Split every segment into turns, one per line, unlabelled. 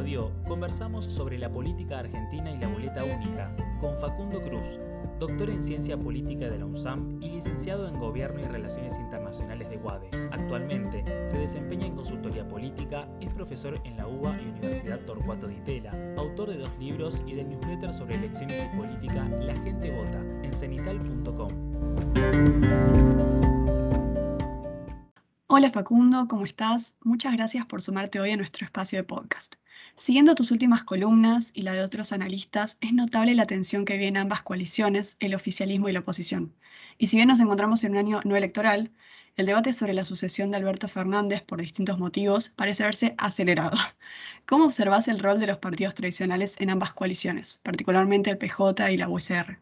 episodio conversamos sobre la política argentina y la boleta única con Facundo Cruz, doctor en Ciencia Política de la UNSAM y licenciado en Gobierno y Relaciones Internacionales de UADE. Actualmente se desempeña en consultoría política, es profesor en la UBA y Universidad Torcuato Di Tella, autor de dos libros y del newsletter sobre elecciones y política La Gente Vota en cenital.com.
Hola Facundo, ¿cómo estás? Muchas gracias por sumarte hoy a nuestro espacio de podcast. Siguiendo tus últimas columnas y la de otros analistas, es notable la tensión que viene ambas coaliciones, el oficialismo y la oposición. Y si bien nos encontramos en un año no electoral, el debate sobre la sucesión de Alberto Fernández por distintos motivos parece haberse acelerado. ¿Cómo observas el rol de los partidos tradicionales en ambas coaliciones, particularmente el PJ y la USR?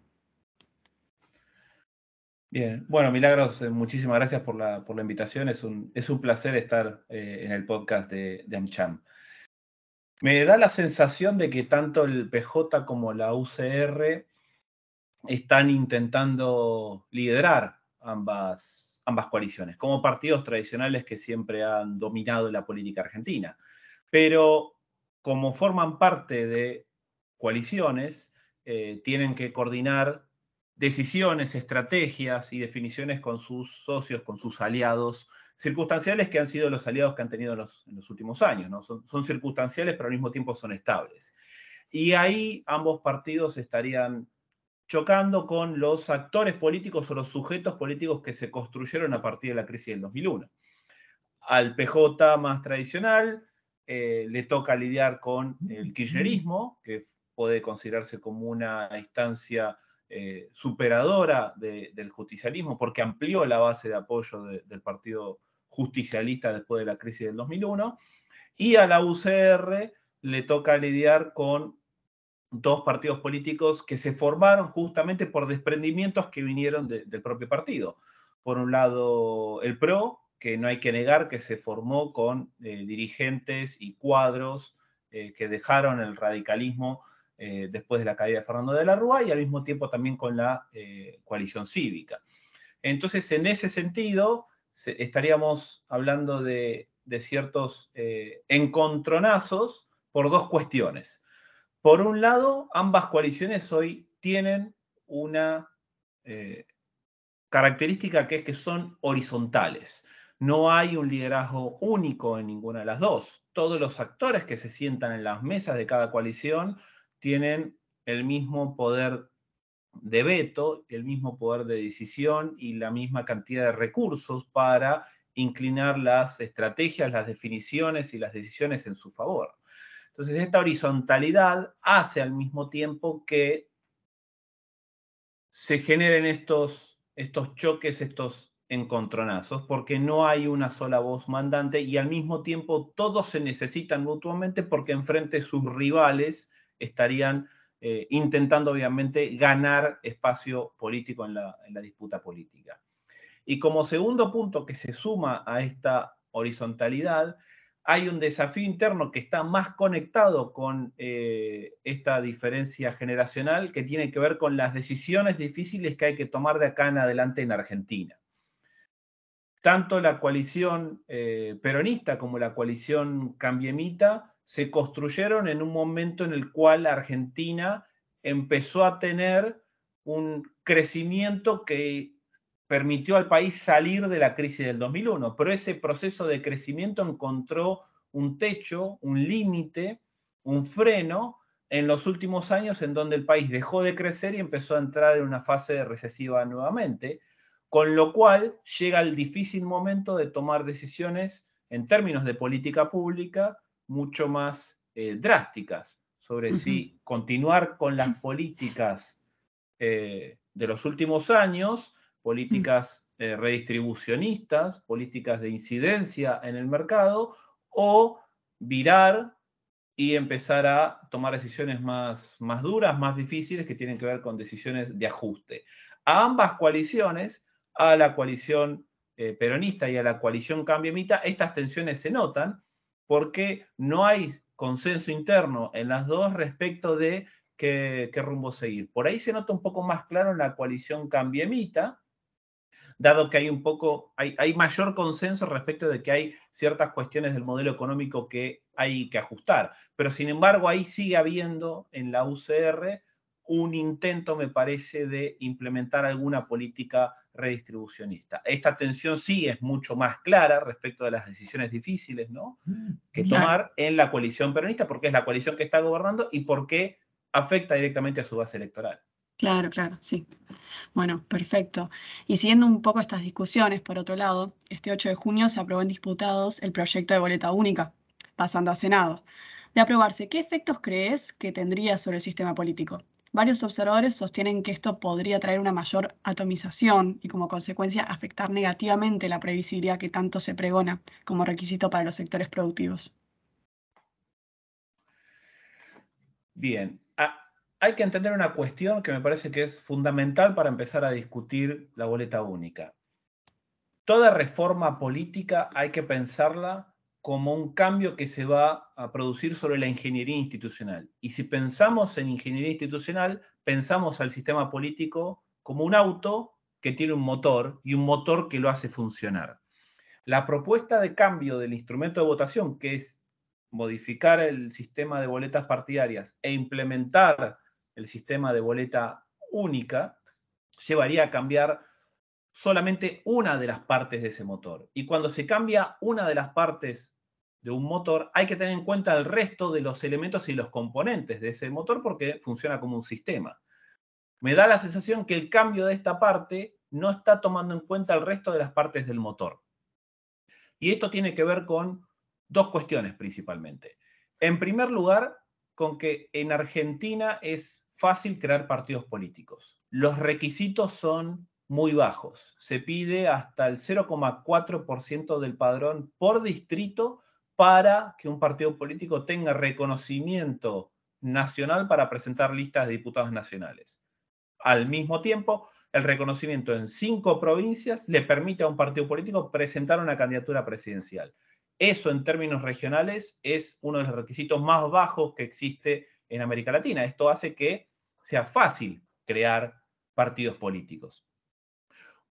Bien, bueno, Milagros, eh, muchísimas gracias por la, por la invitación. Es un, es un placer estar eh, en el podcast de, de, AmCham. Me da la sensación de que tanto el PJ como la UCR están intentando liderar ambas, ambas coaliciones, como partidos tradicionales que siempre han dominado la política argentina. Pero como forman parte de coaliciones, eh, tienen que coordinar decisiones, estrategias y definiciones con sus socios, con sus aliados circunstanciales que han sido los aliados que han tenido en los, últimos años. ¿no? Son, circunstanciales, pero al mismo tiempo son estables. Y ahí ambos partidos estarían chocando con los actores políticos o los sujetos políticos que se construyeron a partir de la crisis del 2001. Al PJ más tradicional eh, le toca lidiar con el kirchnerismo, que puede considerarse como una instancia eh, superadora del justicialismo, porque amplió la base de apoyo del Partido Justicialista después de la crisis del 2001, y a la UCR le toca lidiar con dos partidos políticos que se formaron justamente por desprendimientos que vinieron del propio partido. Por un lado, el PRO, que no hay que negar que se formó con eh, dirigentes y cuadros eh, que dejaron el radicalismo eh, después de la caída de Fernando de la Rúa y al mismo tiempo también con la eh, coalición cívica. Entonces, en ese sentido, estaríamos hablando de, ciertos eh, encontronazos por dos cuestiones. Por un lado, ambas coaliciones hoy tienen una característica que es que son horizontales. No hay un liderazgo único en ninguna de las dos. Todos los actores que se sientan en las mesas de cada coalición tienen el mismo poder de veto, el mismo poder de decisión y la misma cantidad de recursos para inclinar las estrategias, las definiciones y las decisiones en su favor. Entonces, esta horizontalidad hace al mismo tiempo que se generen estos, estos choques, estos encontronazos, porque no hay una sola voz mandante y al mismo tiempo todos se necesitan mutuamente porque enfrente sus rivales estarían eh, intentando obviamente ganar espacio político en la, disputa política. Y como segundo punto que se suma a esta horizontalidad, hay un desafío interno que está más conectado con eh, esta diferencia generacional que tiene que ver con las decisiones difíciles que hay que tomar de acá en adelante en Argentina. Tanto la coalición eh, peronista como la coalición cambiemita se construyeron en un momento en el cual Argentina empezó a tener un crecimiento que permitió al país salir de la crisis del 2001, pero ese proceso de crecimiento encontró un techo, un límite, un freno en los últimos años en donde el país dejó de crecer y empezó a entrar en una fase recesiva nuevamente, con lo cual llega el difícil momento de tomar decisiones en términos de política pública mucho más eh, drásticas sobre si continuar con las políticas eh, de los últimos años, políticas eh, redistribucionistas, políticas de incidencia en el mercado, o virar y empezar a tomar decisiones más, más duras, más difíciles, que tienen que ver con decisiones de ajuste. A ambas coaliciones, a la coalición peronista y a la coalición cambiemita, estas tensiones se notan, porque no hay consenso interno en las dos respecto de qué, rumbo seguir. Por ahí se nota un poco más claro en la coalición cambiemita, dado que hay un poco, hay, hay, mayor consenso respecto de que hay ciertas cuestiones del modelo económico que hay que ajustar. Pero sin embargo, ahí sigue habiendo en la UCR un intento, me parece, de implementar alguna política redistribucionista. Esta tensión sí es mucho más clara respecto de las decisiones difíciles ¿no? Mm, que tomar en la coalición peronista, porque es la coalición que está gobernando y porque afecta directamente a su base electoral.
Claro, claro, sí. Bueno, perfecto. Y siguiendo un poco estas discusiones, por otro lado, este 8 de junio se aprobó en diputados el proyecto de boleta única, pasando a Senado. De aprobarse, ¿qué efectos crees que tendría sobre el sistema político? Varios observadores sostienen que esto podría traer una mayor atomización y como consecuencia afectar negativamente la previsibilidad que tanto se pregona como requisito para los sectores productivos.
Bien, ah, hay que entender una cuestión que me parece que es fundamental para empezar a discutir la boleta única. Toda reforma política hay que pensarla como un cambio que se va a producir sobre la ingeniería institucional. Y si pensamos en ingeniería institucional, pensamos al sistema político como un auto que tiene un motor y un motor que lo hace funcionar. La propuesta de cambio del instrumento de votación, que es modificar el sistema de boletas partidarias e implementar el sistema de boleta única, llevaría a cambiar solamente una de las partes de ese motor. Y cuando se cambia una de las partes de un motor, hay que tener en cuenta el resto de los elementos y los componentes de ese motor porque funciona como un sistema. Me da la sensación que el cambio de esta parte no está tomando en cuenta el resto de las partes del motor. Y esto tiene que ver con dos cuestiones principalmente. En primer lugar, con que en Argentina es fácil crear partidos políticos. Los requisitos son muy bajos. Se pide hasta el 0,4% del padrón por distrito para que un partido político tenga reconocimiento nacional para presentar listas de diputados nacionales. Al mismo tiempo, el reconocimiento en cinco provincias le permite a un partido político presentar una candidatura presidencial. Eso en términos regionales es uno de los requisitos más bajos que existe en América Latina. Esto hace que sea fácil crear partidos políticos.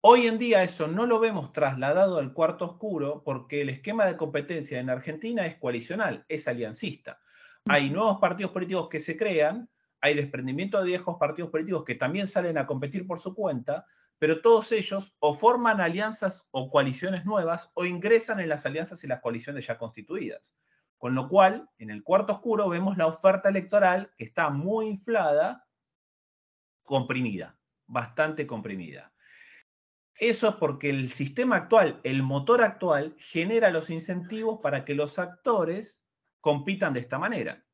Hoy en día eso no lo vemos trasladado al cuarto oscuro porque el esquema de competencia en Argentina es coalicional, es aliancista. Hay nuevos partidos políticos que se crean, hay desprendimiento de viejos partidos políticos que también salen a competir por su cuenta, pero todos ellos o forman alianzas o coaliciones nuevas o ingresan en las alianzas y las coaliciones ya constituidas. Con lo cual, en el cuarto oscuro vemos la oferta electoral que está muy inflada, comprimida, bastante comprimida. Eso es porque el sistema actual, el motor actual, genera los incentivos para que los actores compitan de esta manera.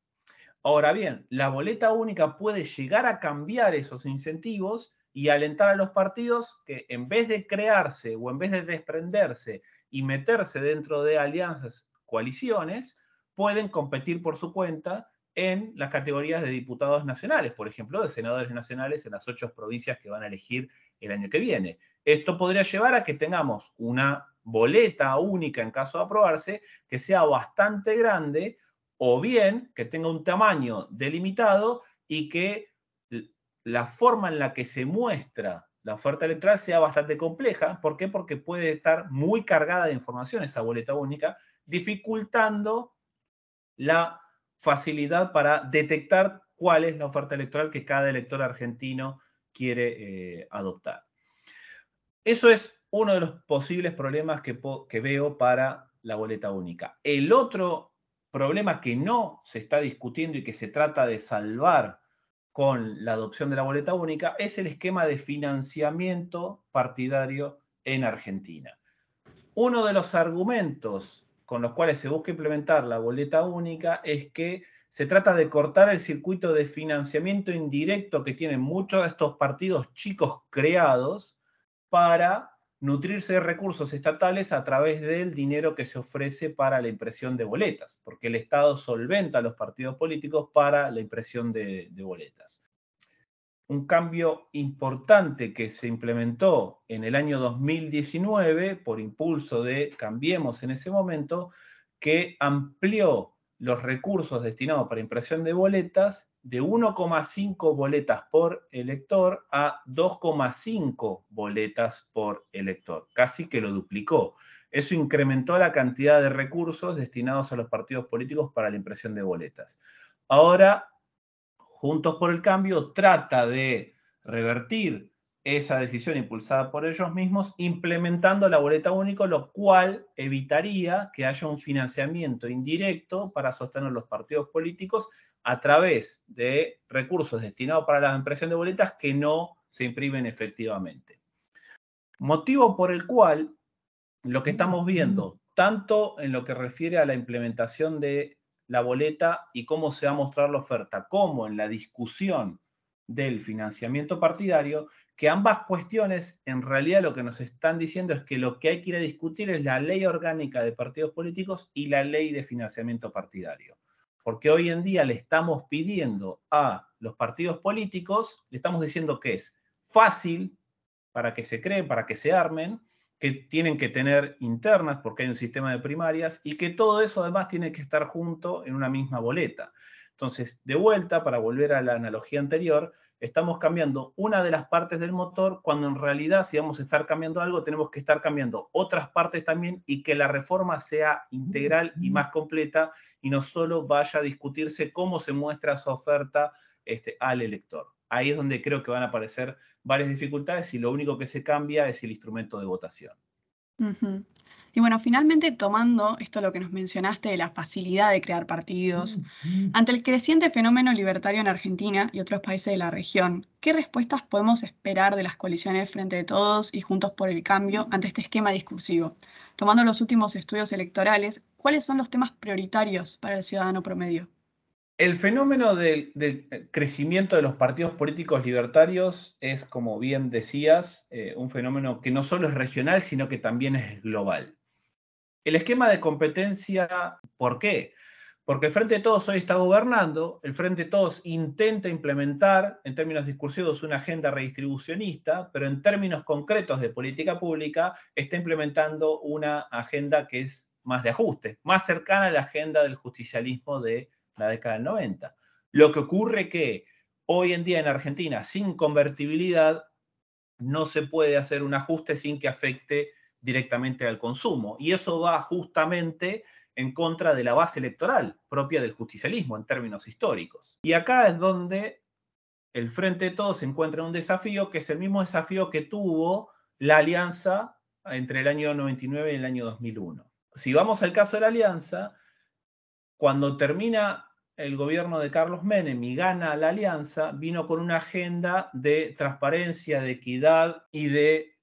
Ahora bien, la boleta única puede llegar a cambiar esos incentivos y alentar a los partidos que en vez de crearse o en vez de desprenderse y meterse dentro de alianzas, coaliciones, pueden competir por su cuenta en las categorías de diputados nacionales, por ejemplo, de senadores nacionales en las ocho provincias que van a elegir el año que viene. Esto podría llevar a que tengamos una boleta única en caso de aprobarse que sea bastante grande o bien que tenga un tamaño delimitado y que la forma en la que se muestra la oferta electoral sea bastante compleja. ¿Por qué? Porque puede estar muy cargada de información esa boleta única, dificultando la facilidad para detectar cuál es la oferta electoral que cada elector argentino quiere eh, adoptar. Eso es uno de los posibles problemas que, veo para la boleta única. El otro problema que no se está discutiendo y que se trata de salvar con la adopción de la boleta única es el esquema de financiamiento partidario en Argentina. Uno de los argumentos con los cuales se busca implementar la boleta única es que se trata de cortar el circuito de financiamiento indirecto que tienen muchos de estos partidos chicos creados para nutrirse de recursos estatales a través del dinero que se ofrece para la impresión de boletas, porque el Estado solventa a los partidos políticos para la impresión de, de boletas. Un cambio importante que se implementó en el año 2019 por impulso de Cambiemos en ese momento, que amplió los recursos destinados para impresión de boletas de 1,5 boletas por elector a 2,5 boletas por elector. Casi que lo duplicó. Eso incrementó la cantidad de recursos destinados a los partidos políticos para la impresión de boletas. Ahora, Juntos por el Cambio trata de revertir esa decisión impulsada por ellos mismos, implementando la boleta única, lo cual evitaría que haya un financiamiento indirecto para sostener los partidos políticos a través de recursos destinados para la impresión de boletas que no se imprimen efectivamente. Motivo por el cual lo que estamos viendo, tanto en lo que refiere a la implementación de la boleta y cómo se va a mostrar la oferta, como en la discusión del financiamiento partidario, que ambas cuestiones en realidad lo que nos están diciendo es que lo que hay que ir a discutir es la ley orgánica de partidos políticos y la ley de financiamiento partidario porque hoy en día le estamos pidiendo a los partidos políticos, le estamos diciendo que es fácil para que se creen, para que se armen, que tienen que tener internas porque hay un sistema de primarias y que todo eso además tiene que estar junto en una misma boleta. Entonces, de vuelta, para volver a la analogía anterior, estamos cambiando una de las partes del motor cuando en realidad si vamos a estar cambiando algo tenemos que estar cambiando otras partes también y que la reforma sea integral y más completa y no solo vaya a discutirse cómo se muestra su oferta este, al elector. Ahí es donde creo que van a aparecer varias dificultades y lo único que se cambia es el instrumento de votación.
Y bueno, finalmente tomando esto lo que nos mencionaste de la facilidad de crear partidos, ante el creciente fenómeno libertario en Argentina y otros países de la región, ¿qué respuestas podemos esperar de las coaliciones Frente de Todos y Juntos por el Cambio ante este esquema discursivo? Tomando los últimos estudios electorales, ¿cuáles son los temas prioritarios para el ciudadano promedio?
El fenómeno del, eh, crecimiento de los partidos políticos libertarios es, como bien decías, eh, un fenómeno que no solo es regional, sino que también es global. El esquema de competencia, ¿por qué? Porque el Frente de Todos hoy está gobernando, el Frente de Todos intenta implementar, en términos discursivos, una agenda redistribucionista, pero en términos concretos de política pública, está implementando una agenda que es más de ajuste, más cercana a la agenda del justicialismo de la década del 90. Lo que ocurre que hoy en día en Argentina, sin convertibilidad, no se puede hacer un ajuste sin que afecte directamente al consumo. Y eso va justamente en contra de la base electoral propia del justicialismo en términos históricos. Y acá es donde el Frente de Todos se encuentra en un desafío que es el mismo desafío que tuvo la alianza entre el año 99 y el año 2001. Si vamos al caso de la alianza, cuando termina el gobierno de Carlos Menem y gana la alianza, vino con una agenda de transparencia, de equidad y de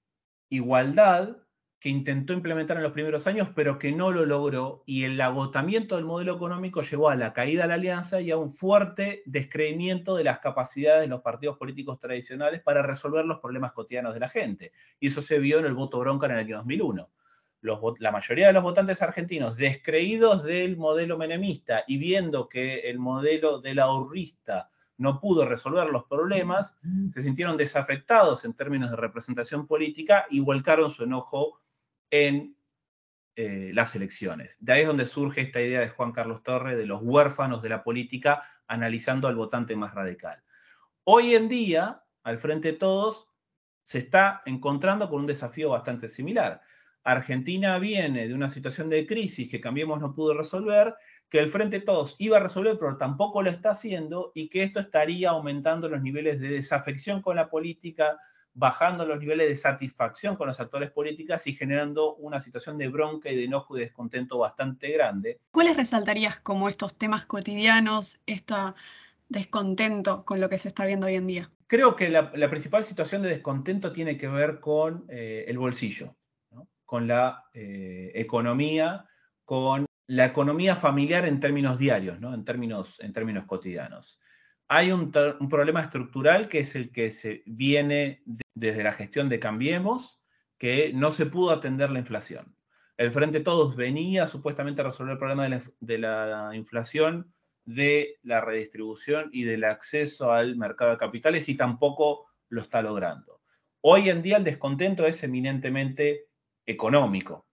igualdad que intentó implementar en los primeros años, pero que no lo logró, y el agotamiento del modelo económico llevó a la caída de la alianza y a un fuerte descreimiento de las capacidades de los partidos políticos tradicionales para resolver los problemas cotidianos de la gente. Y eso se vio en el voto bronca en el año 2001 la mayoría de los votantes argentinos descreídos del modelo menemista y viendo que el modelo de la ahorrista no pudo resolver los problemas, se sintieron desafectados en términos de representación política y volcaron su enojo en eh, las elecciones. De ahí es donde surge esta idea de Juan Carlos Torre de los huérfanos de la política, analizando al votante más radical. Hoy en día, al frente de todos, se está encontrando con un desafío bastante similar Argentina viene de una situación de crisis que Cambiemos no pudo resolver, que el Frente Todos iba a resolver, pero tampoco lo está haciendo, y que esto estaría aumentando los niveles de desafección con la política, bajando los niveles de satisfacción con los actores políticos y generando una situación de bronca y de enojo y descontento bastante grande.
¿Cuáles resaltarías como estos temas cotidianos, este descontento con lo que se está viendo hoy en día?
Creo que la, principal situación de descontento tiene que ver con eh, el bolsillo con la eh, economía, con la economía familiar en términos diarios, ¿no? en, términos, en términos cotidianos. Hay un, problema estructural que es el que se viene desde la gestión de Cambiemos, que no se pudo atender la inflación. El Frente Todos venía supuestamente a resolver el problema de la, de la inflación, de la redistribución y del acceso al mercado de capitales y tampoco lo está logrando. Hoy en día el descontento es eminentemente económico.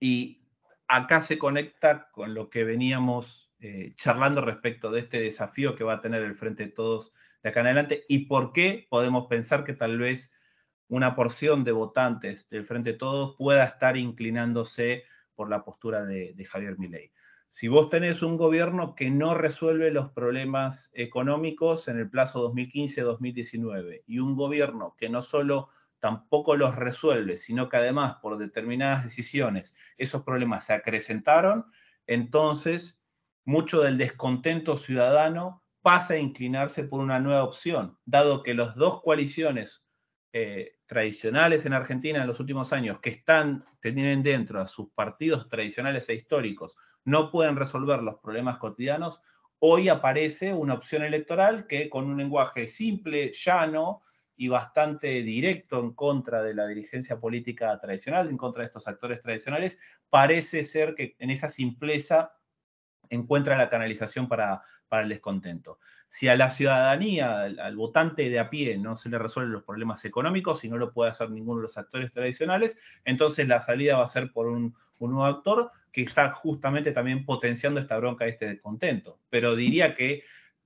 Y acá se conecta con lo que veníamos eh, charlando respecto de este desafío que va a tener el Frente de Todos de acá en adelante y por qué podemos pensar que tal vez una porción de votantes del Frente de Todos pueda estar inclinándose por la postura de, de Javier Milei. Si vos tenés un gobierno que no resuelve los problemas económicos en el plazo 2015-2019 y un gobierno que no solo tampoco los resuelve, sino que además por determinadas decisiones esos problemas se acrecentaron, entonces mucho del descontento ciudadano pasa a inclinarse por una nueva opción, dado que las dos coaliciones eh, tradicionales en Argentina en los últimos años, que están, tienen dentro a sus partidos tradicionales e históricos, no pueden resolver los problemas cotidianos, hoy aparece una opción electoral que con un lenguaje simple, llano, y bastante directo en contra de la dirigencia política tradicional, en contra de estos actores tradicionales, parece ser que en esa simpleza encuentra la canalización para, para el descontento. Si a la ciudadanía, al, votante de a pie, no se le resuelven los problemas económicos y no lo puede hacer ninguno de los actores tradicionales, entonces la salida va a ser por un, nuevo actor que está justamente también potenciando esta bronca, este descontento. Pero diría que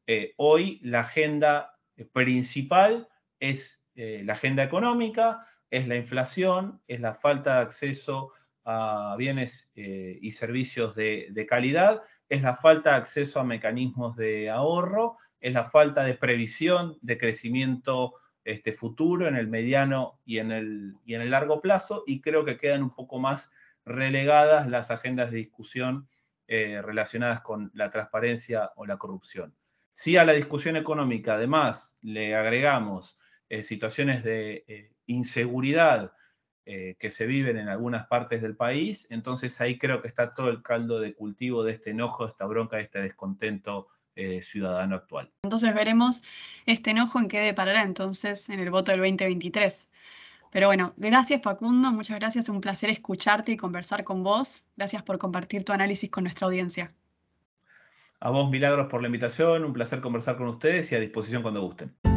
eh, hoy la agenda principal es eh, la agenda económica, es la inflación, es la falta de acceso a bienes eh, y servicios de, calidad, es la falta de acceso a mecanismos de ahorro, es la falta de previsión de crecimiento este, futuro en el mediano y en el, y en el largo plazo, y creo que quedan un poco más relegadas las agendas de discusión eh, relacionadas con la transparencia o la corrupción. Si a la discusión económica además le agregamos eh, situaciones de eh, inseguridad eh, que se viven en algunas partes del país, entonces ahí creo que está todo el caldo de cultivo de este enojo, de esta bronca, de este descontento ciudadano actual.
Entonces veremos este enojo en qué deparará entonces en el voto del 2023. Pero bueno, gracias Facundo, muchas gracias, un placer escucharte y conversar con vos. Gracias por compartir tu análisis con nuestra audiencia.
A vos, Milagros, por la invitación, un placer conversar con ustedes y a disposición cuando gusten.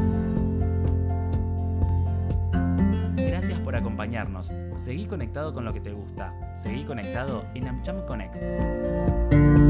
Acompañarnos. Seguí conectado con lo que te gusta. Seguí conectado en AmCham Connect.